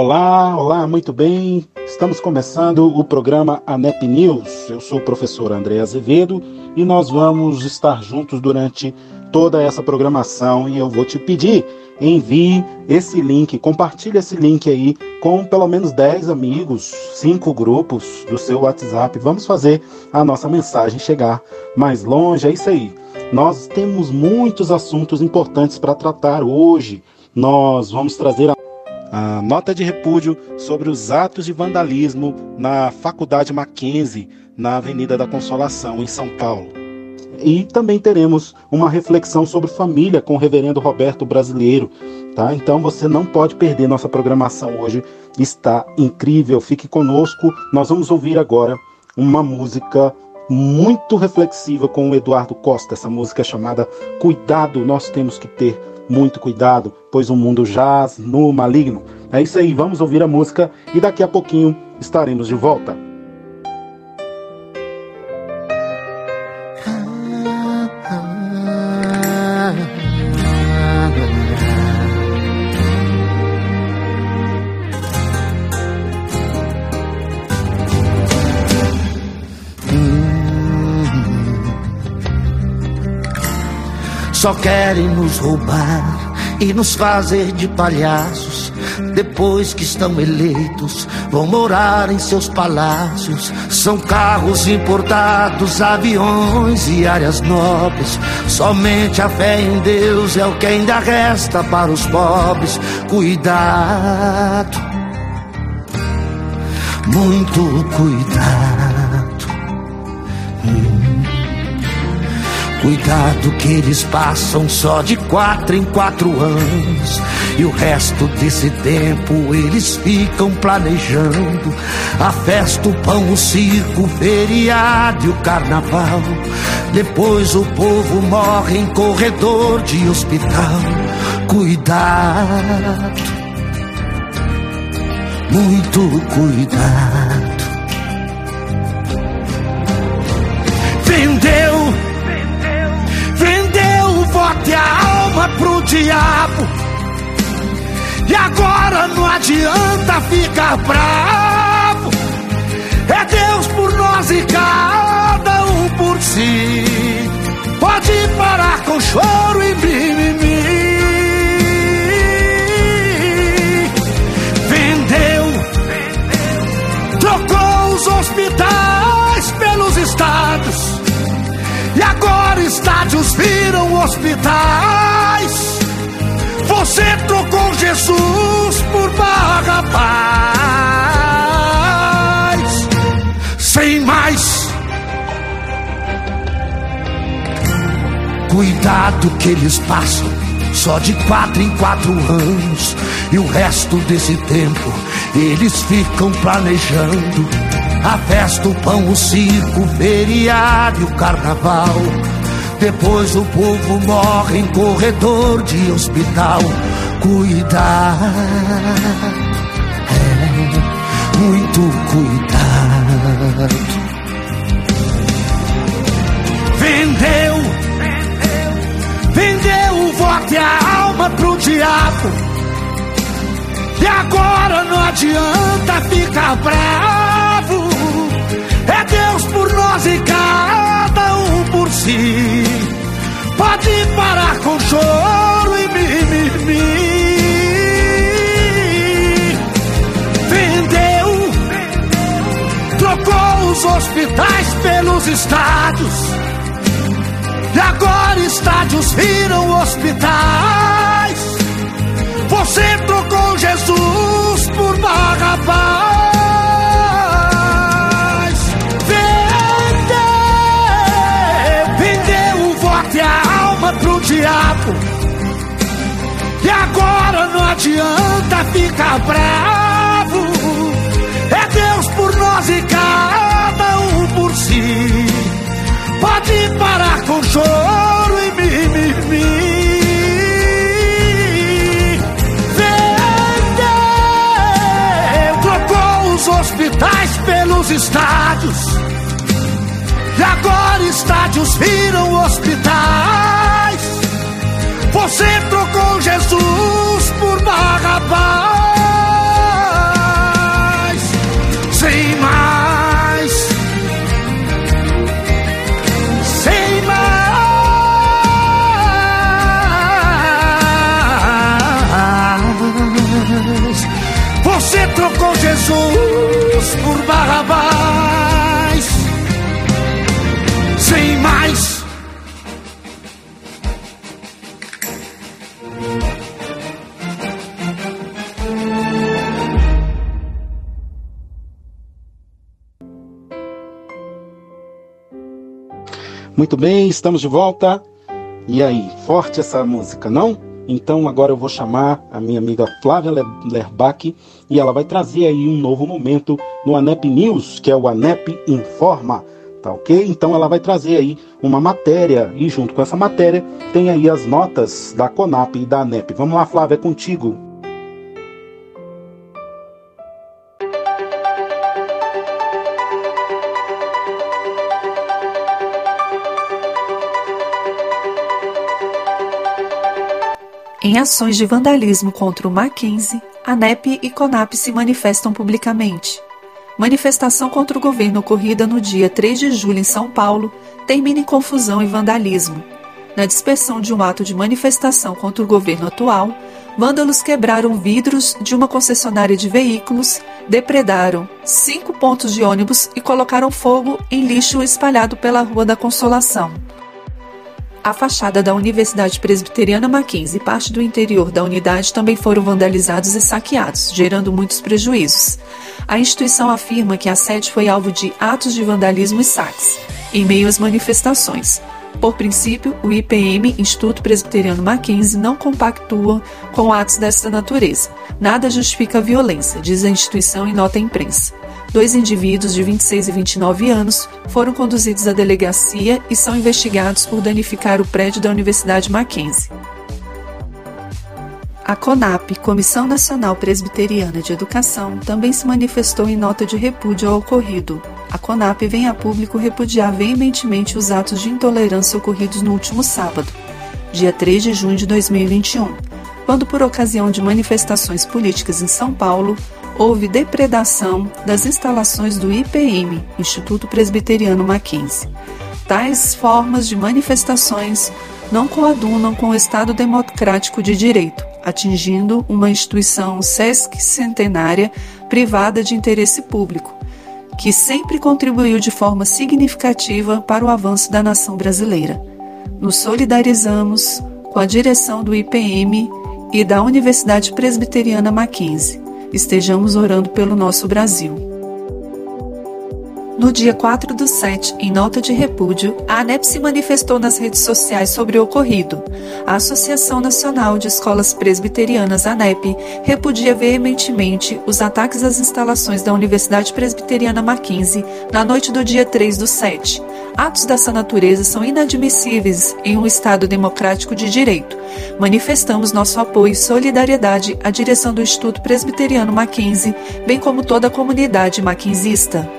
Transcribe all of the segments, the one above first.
Olá, olá, muito bem. Estamos começando o programa ANEP News. Eu sou o professor André Azevedo e nós vamos estar juntos durante toda essa programação e eu vou te pedir, envie esse link, compartilhe esse link aí com pelo menos 10 amigos, 5 grupos do seu WhatsApp. Vamos fazer a nossa mensagem chegar mais longe, é isso aí. Nós temos muitos assuntos importantes para tratar hoje. Nós vamos trazer a a nota de repúdio sobre os atos de vandalismo na Faculdade Mackenzie, na Avenida da Consolação, em São Paulo. E também teremos uma reflexão sobre família com o reverendo Roberto Brasileiro, tá? Então você não pode perder nossa programação hoje, está incrível. Fique conosco. Nós vamos ouvir agora uma música muito reflexiva com o Eduardo Costa, essa música chamada Cuidado, nós temos que ter muito cuidado, pois o mundo jaz no maligno. É isso aí, vamos ouvir a música e daqui a pouquinho estaremos de volta. Só querem nos roubar e nos fazer de palhaços. Depois que estão eleitos, vão morar em seus palácios. São carros importados, aviões e áreas nobres. Somente a fé em Deus é o que ainda resta para os pobres. Cuidado, muito cuidado. Cuidado que eles passam só de quatro em quatro anos. E o resto desse tempo eles ficam planejando a festa, o pão, o circo, o feriado e o carnaval. Depois o povo morre em corredor de hospital. Cuidado, muito cuidado. Vendeu pro diabo. E agora não adianta ficar bravo. É Deus por nós e cada um por si. Pode parar com choro e mimimi. Estádios viram hospitais. Você trocou Jesus por Barrabás. Sem mais. Cuidado que eles passam só de quatro em quatro anos. E o resto desse tempo eles ficam planejando a festa, o pão, o circo, o feriado e o carnaval. Depois o povo morre em corredor de hospital. Cuidar, é, muito cuidado. Vendeu, vendeu o voto e a alma pro diabo. E agora não adianta ficar bravo. É Deus por nós e cada um por si. Pode parar com choro e mimimi. Vendeu, trocou os hospitais pelos estádios. E agora estádios viram hospitais. Você trocou Jesus por Barrabás. pro diabo. E agora não adianta ficar bravo. É Deus por nós e cada um por si. Pode parar com choro e mimimi. hospitais, pelos estádios. E agora estádios viram hospitais. Você trocou Jesus por Barrabás. Sem mais. Sem mais. Você trocou Jesus por Barrabás. Muito bem, estamos de volta. E aí, forte essa música, não? Então agora eu vou chamar a minha amiga Flávia Lerbach e ela vai trazer aí um novo momento no ANEP News, que é o ANEP Informa, tá ok? Então ela vai trazer aí uma matéria e junto com essa matéria tem aí as notas da CONAP e da ANEP. Vamos lá, Flávia, é contigo. Em ações de vandalismo contra o Mackenzie, ANEP e CONAP se manifestam publicamente. Manifestação contra o governo ocorrida no dia 3 de julho em São Paulo termina em confusão e vandalismo. Na dispersão de um ato de manifestação contra o governo atual, vândalos quebraram vidros de uma concessionária de veículos, depredaram cinco pontos de ônibus e colocaram fogo em lixo espalhado pela Rua da Consolação. A fachada da Universidade Presbiteriana Mackenzie e parte do interior da unidade também foram vandalizados e saqueados, gerando muitos prejuízos. A instituição afirma que a sede foi alvo de atos de vandalismo e saques, em meio às manifestações. Por princípio, o IPM, Instituto Presbiteriano Mackenzie, não compactua com atos desta natureza. Nada justifica a violência, diz a instituição em nota à imprensa. Dois indivíduos de 26 e 29 anos foram conduzidos à delegacia e são investigados por danificar o prédio da Universidade Mackenzie. A CONAP, Comissão Nacional Presbiteriana de Educação, também se manifestou em nota de repúdio ao ocorrido. A CONAP vem a público repudiar veementemente os atos de intolerância ocorridos no último sábado, dia 3 de junho de 2021, quando, por ocasião de manifestações políticas em São Paulo, houve depredação das instalações do IPM, Instituto Presbiteriano Mackenzie. Tais formas de manifestações não coadunam com o Estado democrático de direito, atingindo uma instituição sesquicentenária privada de interesse público, que sempre contribuiu de forma significativa para o avanço da nação brasileira. Nos solidarizamos com a direção do IPM e da Universidade Presbiteriana Mackenzie estejamos orando pelo nosso Brasil. No dia 4 do 7, em nota de repúdio, a ANEP se manifestou nas redes sociais sobre o ocorrido. A Associação Nacional de Escolas Presbiterianas, ANEP, repudia veementemente os ataques às instalações da Universidade Presbiteriana Mackenzie na noite do dia 3 do 7. Atos dessa natureza são inadmissíveis em um Estado democrático de direito. Manifestamos nosso apoio e solidariedade à direção do Instituto Presbiteriano Mackenzie, bem como toda a comunidade mackenzista.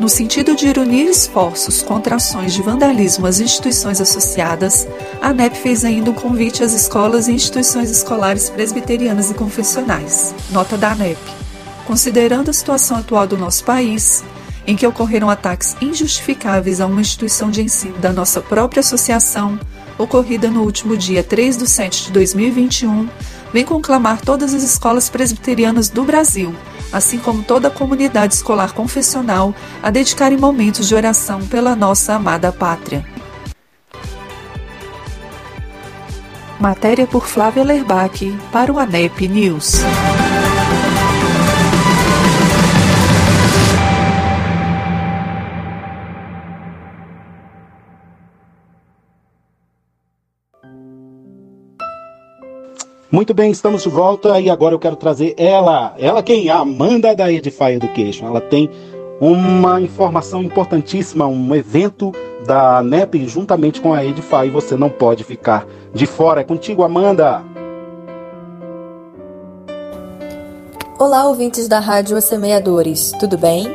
No sentido de unir esforços contra ações de vandalismo às instituições associadas, a ANEP fez ainda um convite às escolas e instituições escolares presbiterianas e confessionais. Nota da ANEP. Considerando a situação atual do nosso país, em que ocorreram ataques injustificáveis a uma instituição de ensino da nossa própria associação, ocorrida no último dia 3 de 7 de 2021, vem conclamar todas as escolas presbiterianas do Brasil assim como toda a comunidade escolar confessional, a dedicarem momentos de oração pela nossa amada pátria. Matéria por Flávia Lerbach para o ANEP News. Muito bem, estamos de volta e agora eu quero trazer ela. Ela quem? A Amanda da Edify Education. Ela tem uma informação importantíssima, um evento da NEP juntamente com a Edify. Você não pode ficar de fora. É contigo, Amanda. Olá, ouvintes da Rádio Assemeadores, tudo bem?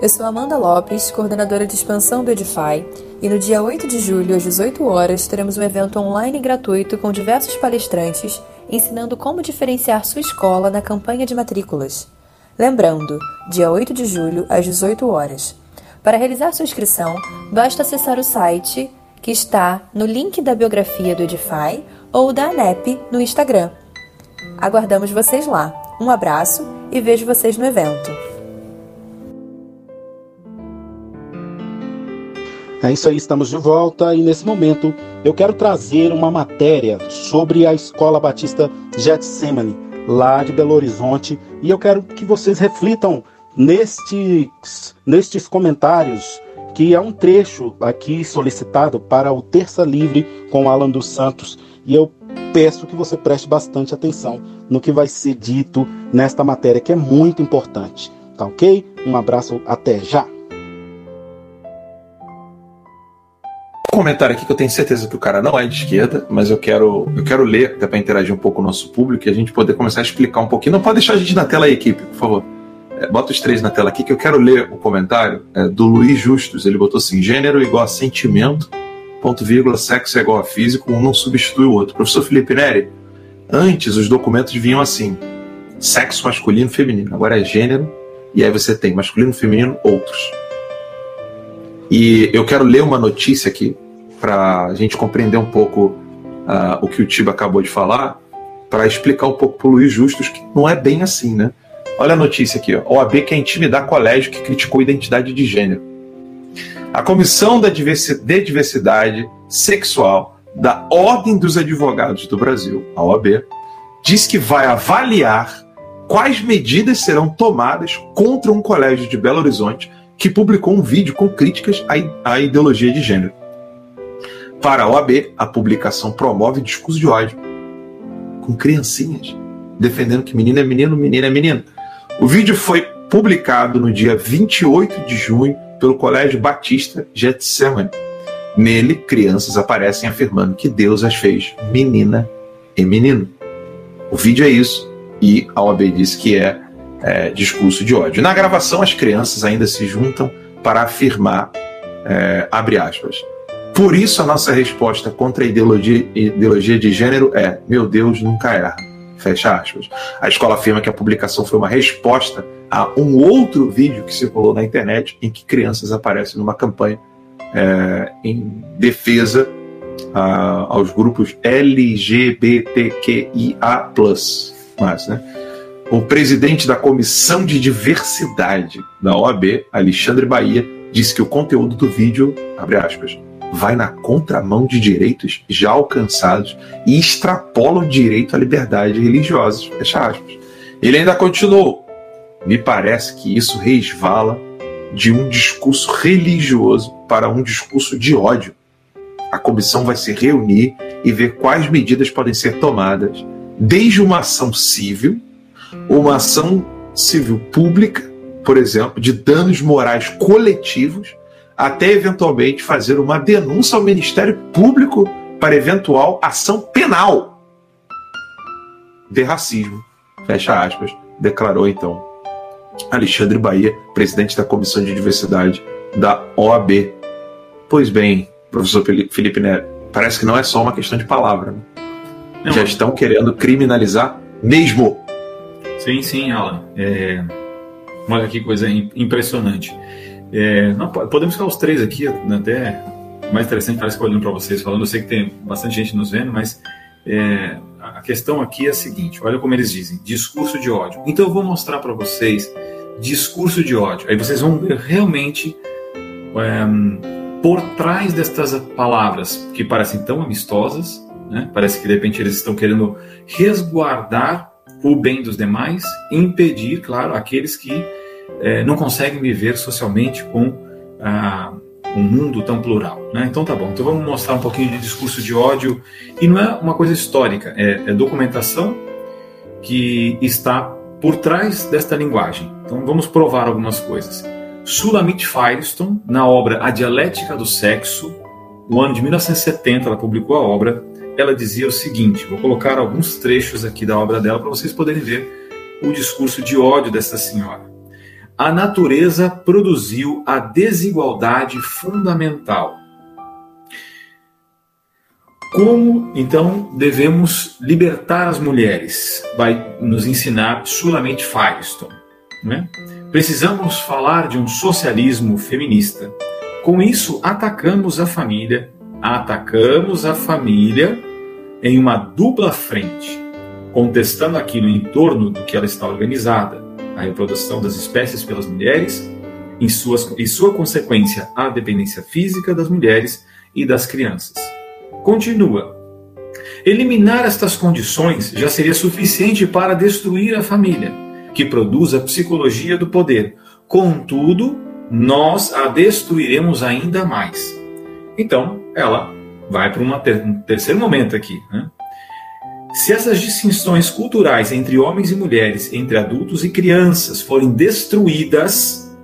Eu sou Amanda Lopes, coordenadora de expansão do Edify, e no dia 8 de julho, às 18 horas, teremos um evento online gratuito com diversos palestrantes ensinando como diferenciar sua escola na campanha de matrículas. Lembrando, dia 8 de julho, às 18 horas. Para realizar sua inscrição, basta acessar o site que está no link da biografia do Edify ou da ANEP no Instagram. Aguardamos vocês lá. Um abraço e vejo vocês no evento. É isso aí, estamos de volta e nesse momento eu quero trazer uma matéria sobre a Escola Batista Getsemane, lá de Belo Horizonte, e eu quero que vocês reflitam nestes, nestes comentários que é um trecho aqui solicitado para o Terça Livre com Alan dos Santos, e eu peço que você preste bastante atenção no que vai ser dito nesta matéria, que é muito importante. Tá ok? Um abraço, até já! Comentário aqui que eu tenho certeza que o cara não é de esquerda, mas eu quero, eu quero ler até para interagir um pouco com o nosso público e a gente poder começar a explicar um pouquinho. Não pode deixar a gente na tela aí, equipe, por favor. É, bota os três na tela aqui que eu quero ler o comentário é, do Luiz Justus. Ele botou assim: gênero igual a sentimento, ponto vírgula, sexo é igual a físico, um não substitui o outro. Professor Felipe Neri, antes os documentos vinham assim: sexo masculino, feminino. Agora é gênero, e aí você tem masculino, feminino, outros. E eu quero ler uma notícia aqui para a gente compreender um pouco uh, o que o Tiba acabou de falar, para explicar um pouco para o Luiz Justus que não é bem assim, né? Olha a notícia aqui, ó. OAB quer intimidar colégio que criticou identidade de gênero. A Comissão da Diversidade Sexual da Ordem dos Advogados do Brasil, a OAB, diz que vai avaliar quais medidas serão tomadas contra um colégio de Belo Horizonte que publicou um vídeo com críticas à ideologia de gênero. Para a OAB, a publicação promove discurso de ódio com criancinhas, defendendo que menino é menino, menino é menino. O vídeo foi publicado no dia 28 de junho pelo Colégio Batista Getsemane. Nele, crianças aparecem afirmando que Deus as fez menina e menino. O vídeo é isso, e a OAB diz que é, é discurso de ódio. Na gravação, as crianças ainda se juntam para afirmar, é, abre aspas, por isso, a nossa resposta contra a ideologia, ideologia de gênero é: meu Deus, nunca erra. Fecha aspas. A escola afirma que a publicação foi uma resposta a um outro vídeo que circulou na internet em que crianças aparecem numa campanha é, em defesa a, aos grupos LGBTQIA. Mas, né? O presidente da Comissão de Diversidade da OAB, Alexandre Bahia, disse que o conteúdo do vídeo, abre aspas, vai na contramão de direitos já alcançados e extrapola o direito à liberdade religiosa. Fecha aspas. Ele ainda continuou. Me parece que isso resvala de um discurso religioso para um discurso de ódio. A comissão vai se reunir e ver quais medidas podem ser tomadas, desde uma ação civil, uma ação civil pública, por exemplo, de danos morais coletivos, até eventualmente fazer uma denúncia ao Ministério Público para eventual ação penal de racismo. Fecha aspas, declarou então Alexandre Bahia, presidente da Comissão de Diversidade da OAB. Pois bem, professor Felipe Neto, parece que não é só uma questão de palavra. Né? Não, Já estão querendo criminalizar mesmo. Sim, sim, Alan. É... Olha que coisa impressionante. É, não, podemos ficar os três aqui, né, até mais interessante parece que olhando para vocês falando. Eu sei que tem bastante gente nos vendo, mas é, a questão aqui é a seguinte: olha como eles dizem, discurso de ódio. Então eu vou mostrar para vocês discurso de ódio. Aí vocês vão ver realmente é, por trás destas palavras que parecem tão amistosas, né? parece que de repente eles estão querendo resguardar o bem dos demais, impedir, claro, aqueles que é, não conseguem viver socialmente com ah, um mundo tão plural. Né? Então tá bom, então vamos mostrar um pouquinho de discurso de ódio. E não é uma coisa histórica, é, é documentação que está por trás desta linguagem. Então vamos provar algumas coisas. Sulamit Firestone, na obra A Dialética do Sexo, no ano de 1970, ela publicou a obra. Ela dizia o seguinte: vou colocar alguns trechos aqui da obra dela para vocês poderem ver o discurso de ódio dessa senhora. A natureza produziu a desigualdade fundamental. Como então devemos libertar as mulheres? Vai nos ensinar Sulamite Firestone. Né? Precisamos falar de um socialismo feminista. Com isso, atacamos a família, atacamos a família em uma dupla frente, contestando aquilo em torno do que ela está organizada, a reprodução das espécies pelas mulheres, em, suas, em sua consequência, a dependência física das mulheres e das crianças. Continua. Eliminar estas condições já seria suficiente para destruir a família, que produz a psicologia do poder. Contudo, nós a destruiremos ainda mais. Então, ela vai para um terceiro momento aqui. Né? Se essas distinções culturais entre homens e mulheres, entre adultos e crianças forem destruídas,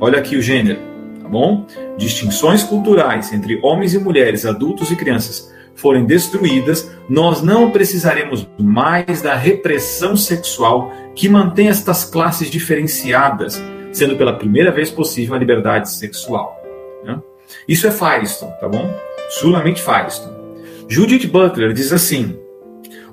olha aqui o gênero, tá bom? Distinções culturais entre homens e mulheres, adultos e crianças forem destruídas, nós não precisaremos mais da repressão sexual que mantém estas classes diferenciadas, sendo pela primeira vez possível a liberdade sexual. Né? Isso é Firestone, tá bom? Sulamente Firestone. Judith Butler diz assim: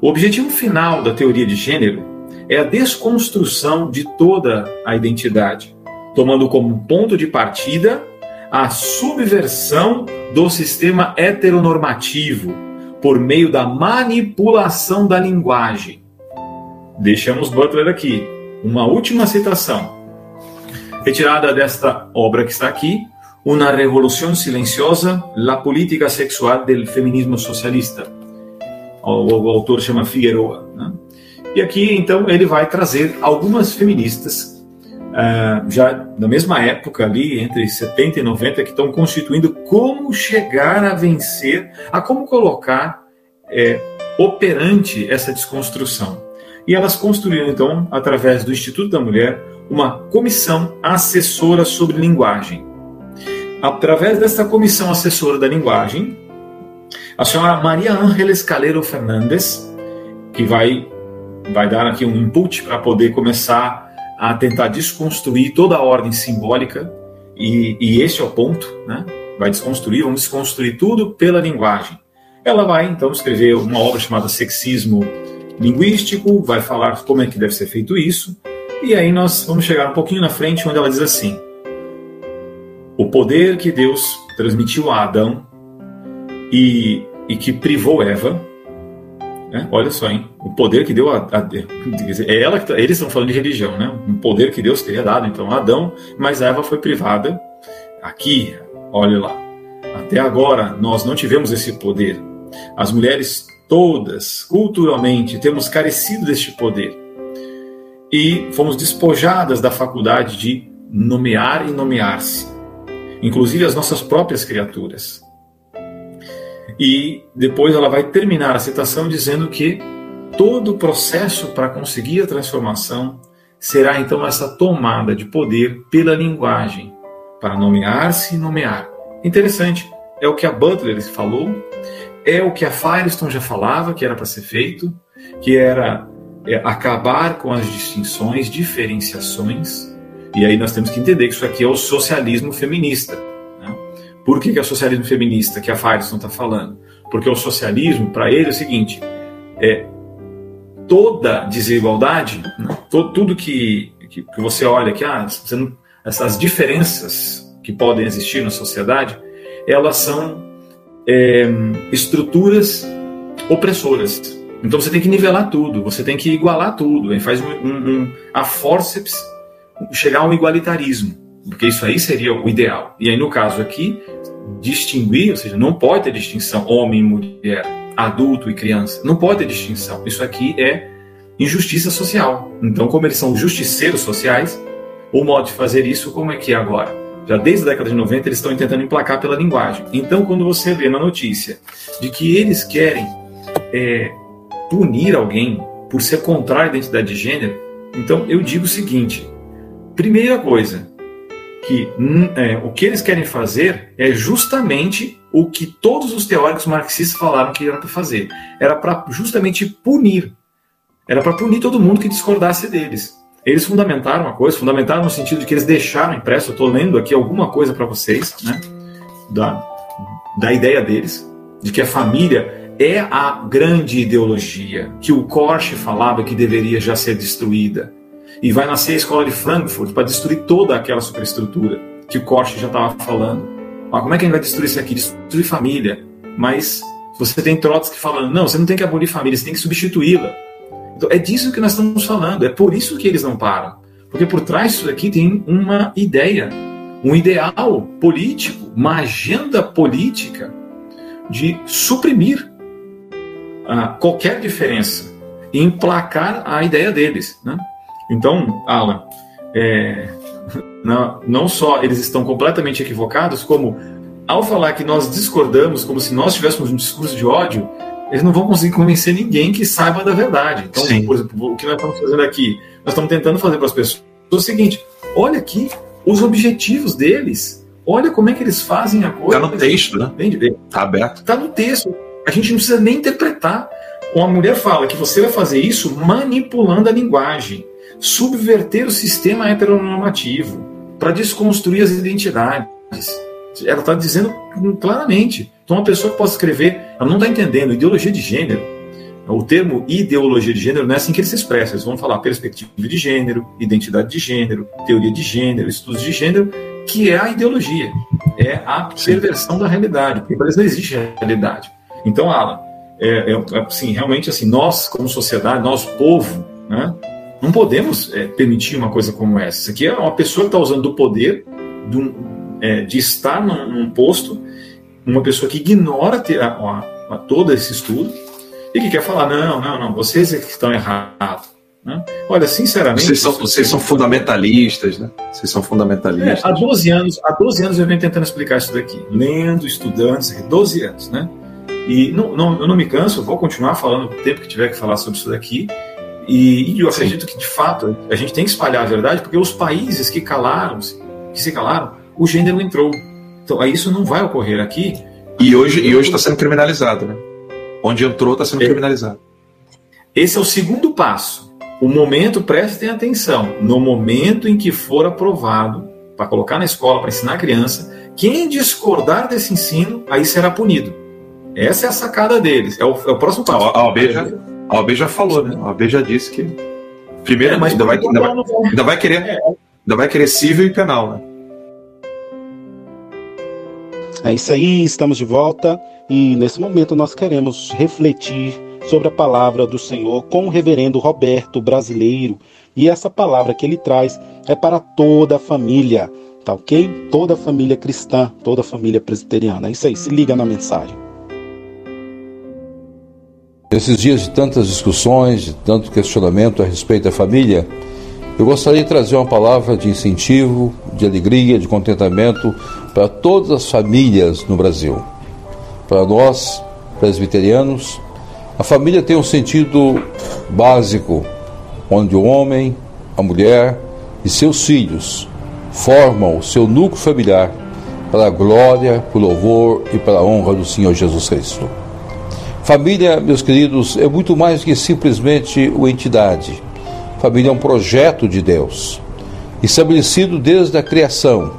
o objetivo final da teoria de gênero é a desconstrução de toda a identidade, tomando como ponto de partida a subversão do sistema heteronormativo por meio da manipulação da linguagem. Deixamos Butler aqui. Uma última citação, retirada desta obra que está aqui, Una revolución silenciosa, la política sexual del feminismo socialista. O, autor chama Figueroa. Né? E aqui, então, ele vai trazer algumas feministas uh, já na mesma época ali, entre 70 e 90, que estão constituindo como chegar a vencer, a como colocar é, operante essa desconstrução. E elas construíram, então, através do Instituto da Mulher, uma comissão assessora sobre linguagem. Através dessa comissão assessora da linguagem, a senhora Maria Ángeles Calero Fernandes, que vai, vai dar aqui um input para poder começar a tentar desconstruir toda a ordem simbólica, e, e esse é o ponto, né? vai desconstruir, vamos desconstruir tudo pela linguagem. Ela vai então escrever uma obra chamada Sexismo Linguístico, vai falar como é que deve ser feito isso, e aí nós vamos chegar um pouquinho na frente onde ela diz assim: o poder que Deus transmitiu a Adão e, e que privou Eva né? Olha só, hein? O poder que deu a, a é ela que tá, eles estão falando de religião, né? Um poder que Deus teria dado então a Adão, mas Eva foi privada. Aqui, olha lá. Até agora nós não tivemos esse poder. As mulheres todas, culturalmente, temos carecido deste poder. E fomos despojadas da faculdade de nomear e nomear-se, inclusive as nossas próprias criaturas. E depois ela vai terminar a citação dizendo que todo o processo para conseguir a transformação será então essa tomada de poder pela linguagem, para nomear-se e nomear. Interessante, é o que a Butler falou, é o que a Firestone já falava que era para ser feito, que era é, acabar com as distinções, diferenciações, e aí nós temos que entender que isso aqui é o socialismo feminista. Por que, que é o socialismo feminista que a Firestone está falando? Porque o socialismo, para ele, é o seguinte: é toda desigualdade, né, tudo que, que, que, você olha que ah, não, essas diferenças que podem existir na sociedade, elas são é, estruturas opressoras. Então você tem que nivelar tudo, você tem que igualar tudo, e faz um, um, um, a forceps chegar a um igualitarismo porque isso aí seria o ideal. E aí, no caso aqui, distinguir, ou seja, não pode ter distinção homem e mulher, adulto e criança. Não pode ter distinção. Isso aqui é injustiça social. Então, como eles são justiceiros sociais, o modo de fazer isso, como é que é agora? Já desde a década de 90 eles estão tentando emplacar pela linguagem. Então, quando você vê na notícia de que eles querem é, punir alguém por ser contrário à identidade de gênero, então eu digo o seguinte: primeira coisa, que hum, é, o que eles querem fazer é justamente o que todos os teóricos marxistas falaram que era para fazer. Era para justamente punir. era para punir todo mundo que discordasse deles. Eles fundamentaram a coisa, fundamentaram no sentido de que eles deixaram impresso. Eu estou lendo aqui alguma coisa para vocês, né? Da, da ideia deles, de que a família é a grande ideologia que o Korsch falava que deveria já ser destruída. E vai nascer a escola de Frankfurt para destruir toda aquela superestrutura que o Korsch já estava falando. Ah, como é que a gente vai destruir isso aqui? Destruir família. Mas você tem Trotsky falando, não, você não tem que abolir família, você tem que substituí-la. Então, é disso que nós estamos falando, é por isso que eles não param. Porque por trás disso aqui tem uma ideia, um ideal político, uma agenda política de suprimir ah, qualquer diferença e emplacar a ideia deles. Né? Então, Alan, é, não, não só eles estão completamente equivocados, como ao falar que nós discordamos, como se nós tivéssemos um discurso de ódio, eles não vão conseguir convencer ninguém que saiba da verdade. Então, Sim. por exemplo, o que nós estamos fazendo aqui? Nós estamos tentando fazer para as pessoas o seguinte: olha aqui os objetivos deles, olha como é que eles fazem a coisa. Está no texto, né? Está aberto. Está no texto. A gente não precisa nem interpretar. Uma mulher fala que você vai fazer isso manipulando a linguagem, subverter o sistema heteronormativo, para desconstruir as identidades. Ela está dizendo claramente. Então, uma pessoa que possa escrever, ela não está entendendo ideologia de gênero. O termo ideologia de gênero não é assim que ele se expressa. Eles vão falar perspectiva de gênero, identidade de gênero, teoria de gênero, estudos de gênero, que é a ideologia, é a perversão da realidade. Porque para eles não existe realidade. Então, Alan, é, é, assim, realmente assim, nós como sociedade, nós povo, né, não podemos é, permitir uma coisa como essa. Isso aqui é uma pessoa que está usando o poder de, um, é, de estar num, num, posto, uma pessoa que ignora ter, a, a, a, todo esse estudo e que quer falar: não, não, não, vocês é que estão errados. Né? Olha, sinceramente. Vocês são, vocês são fundamentalistas, né? Vocês são fundamentalistas. É, há 12 anos, há 12 anos eu venho tentando explicar isso daqui, lendo, estudando, 12 anos, né? E não, não, eu não me canso, vou continuar falando o tempo que tiver que falar sobre isso daqui. E, e eu acredito que, de fato, a gente tem que espalhar a verdade, porque os países que calaram, que se calaram, o gênero entrou. Então, isso não vai ocorrer aqui. E hoje e hoje está sendo criminalizado, né? Onde entrou está sendo é. criminalizado. Esse é o segundo passo. O momento, prestem atenção, no momento em que for aprovado para colocar na escola, para ensinar a criança, quem discordar desse ensino, aí será punido. Essa é a sacada deles. É o, é o próximo passo. A OAB já, a OAB já falou, né? A OAB já disse que. Primeiro, é, mas ainda, vai, ainda, vai, ainda vai querer. É. Ainda vai querer civil e penal, né? É isso aí, estamos de volta e nesse momento nós queremos refletir sobre a palavra do Senhor com o reverendo Roberto Brasileiro. E essa palavra que ele traz é para toda a família, tá ok? Toda a família cristã, toda a família presbiteriana. É isso aí, se liga na mensagem. Nesses dias de tantas discussões, de tanto questionamento a respeito da família, eu gostaria de trazer uma palavra de incentivo, de alegria, de contentamento para todas as famílias no Brasil. Para nós, presbiterianos, a família tem um sentido básico, onde o homem, a mulher e seus filhos formam o seu núcleo familiar para a glória, para o louvor e para a honra do Senhor Jesus Cristo. Família, meus queridos, é muito mais que simplesmente uma entidade. Família é um projeto de Deus, estabelecido desde a criação,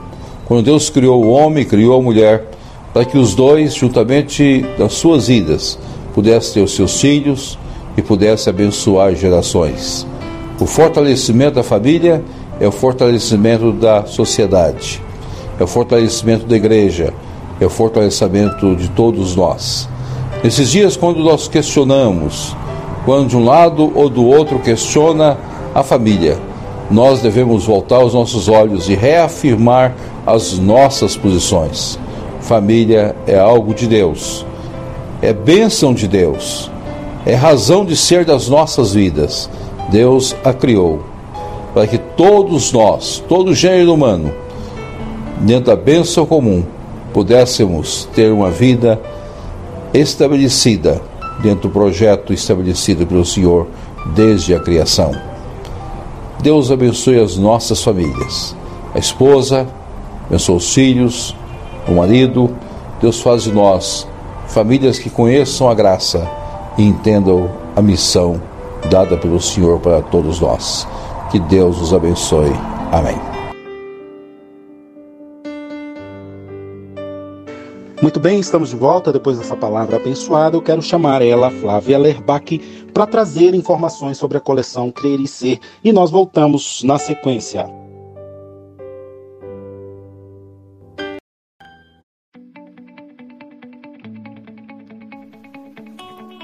quando Deus criou o homem, criou a mulher, para que os dois, juntamente nas suas vidas, pudessem ter os seus filhos e pudessem abençoar gerações. O fortalecimento da família é o fortalecimento da sociedade, é o fortalecimento da igreja, é o fortalecimento de todos nós. Nesses dias, quando nós questionamos, quando de um lado ou do outro questiona a família, nós devemos voltar os nossos olhos e reafirmar as nossas posições. Família é algo de Deus, é bênção de Deus, é razão de ser das nossas vidas. Deus a criou para que todos nós, todo gênero humano, dentro da bênção comum, pudéssemos ter uma vida estabelecida dentro do projeto estabelecido pelo Senhor desde a criação. Deus abençoe as nossas famílias, a esposa, abençoe os filhos, o marido. Deus faz de nós famílias que conheçam a graça e entendam a missão dada pelo Senhor para todos nós. Que Deus os abençoe. Amém. Muito bem, estamos de volta depois dessa palavra abençoada. Eu quero chamar ela, Flávia Lerbach, para trazer informações sobre a coleção Crer e Ser e nós voltamos na sequência.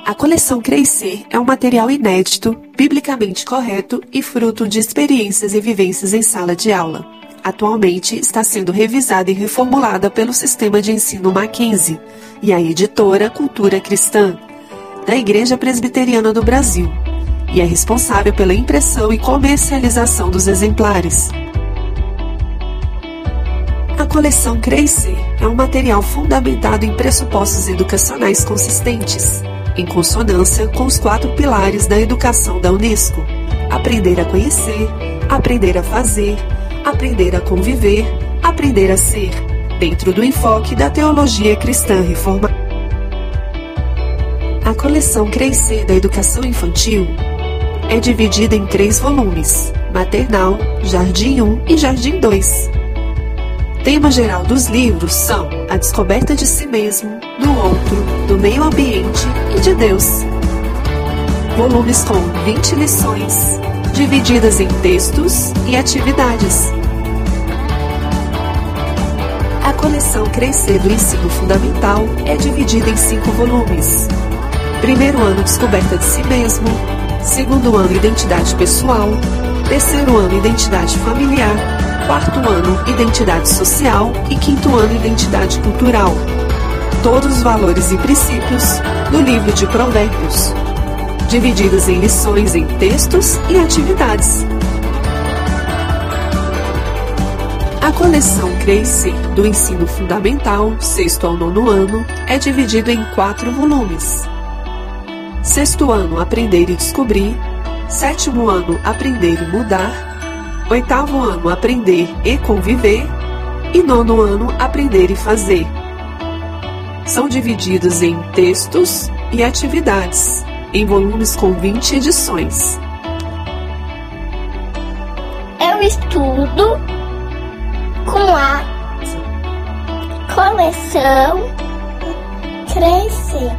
A coleção Crescer é um material inédito, biblicamente correto e fruto de experiências e vivências em sala de aula. Atualmente está sendo revisada e reformulada pelo sistema de ensino Mackenzie e a editora Cultura Cristã, da Igreja Presbiteriana do Brasil, e é responsável pela impressão e comercialização dos exemplares. A coleção Crescer é um material fundamentado em pressupostos educacionais consistentes em consonância com os quatro pilares da educação da Unesco: aprender a conhecer, aprender a fazer, aprender a conviver, aprender a ser, dentro do enfoque da teologia cristã reformada. A coleção Crescer da Educação Infantil é dividida em três volumes: Maternal, Jardim 1 e Jardim 2 Tema geral dos livros são a descoberta de si mesmo, do outro, do meio ambiente e de Deus. Volumes com 20 lições, divididas em textos e atividades. A coleção Crescer do Ensino Fundamental é dividida em cinco volumes. Primeiro ano Descoberta de si mesmo, segundo ano Identidade Pessoal, terceiro ano Identidade Familiar quarto ano Identidade Social e quinto ano Identidade Cultural. Todos os valores e princípios do livro de Provérbios, divididos em lições em textos e atividades. A coleção Crescer do Ensino Fundamental, sexto ao nono ano, é dividido em quatro volumes. Sexto ano Aprender e Descobrir, sétimo ano Aprender e Mudar, Oitavo ano, aprender e conviver. E nono ano, aprender e fazer. São divididos em textos e atividades, em volumes com 20 edições. Eu estudo com a coleção Crescer.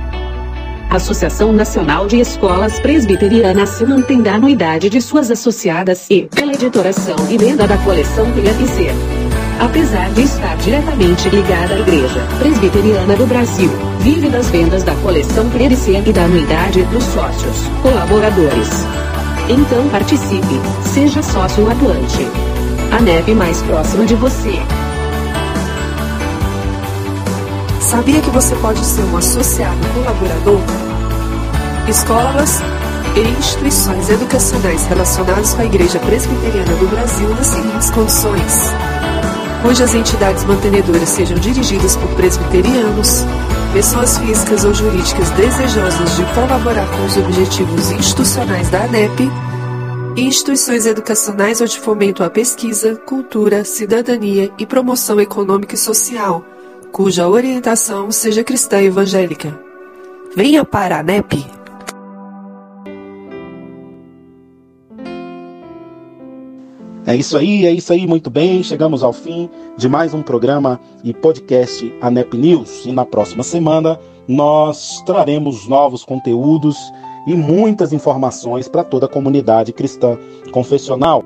A Associação Nacional de Escolas Presbiterianas se mantém da anuidade de suas associadas e pela editoração e venda da coleção PFC. Apesar de estar diretamente ligada à Igreja Presbiteriana do Brasil, vive das vendas da coleção PFC e da anuidade dos sócios, colaboradores. Então participe, seja sócio atuante. A neve mais próxima de você. Sabia que você pode ser um associado colaborador? Escolas e instituições educacionais relacionadas com a Igreja Presbiteriana do Brasil nas seguintes condições: cujas entidades mantenedoras sejam dirigidas por presbiterianos, pessoas físicas ou jurídicas desejosas de colaborar com os objetivos institucionais da ANEP, instituições educacionais ou de fomento à pesquisa, cultura, cidadania e promoção econômica e social cuja orientação seja cristã evangélica. Venha para a NEP. É isso aí, é isso aí, muito bem. Chegamos ao fim de mais um programa e podcast ANEP News. E na próxima semana nós traremos novos conteúdos e muitas informações para toda a comunidade cristã confessional.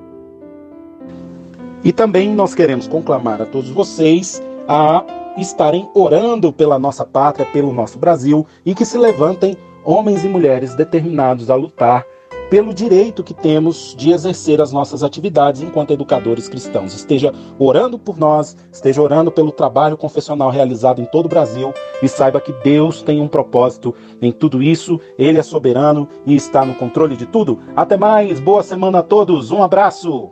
E também nós queremos conclamar a todos vocês a estarem orando pela nossa pátria, pelo nosso Brasil e que se levantem homens e mulheres determinados a lutar pelo direito que temos de exercer as nossas atividades enquanto educadores cristãos. Esteja orando por nós, esteja orando pelo trabalho confessional realizado em todo o Brasil e saiba que Deus tem um propósito em tudo isso, Ele é soberano e está no controle de tudo. Até mais, boa semana a todos, um abraço!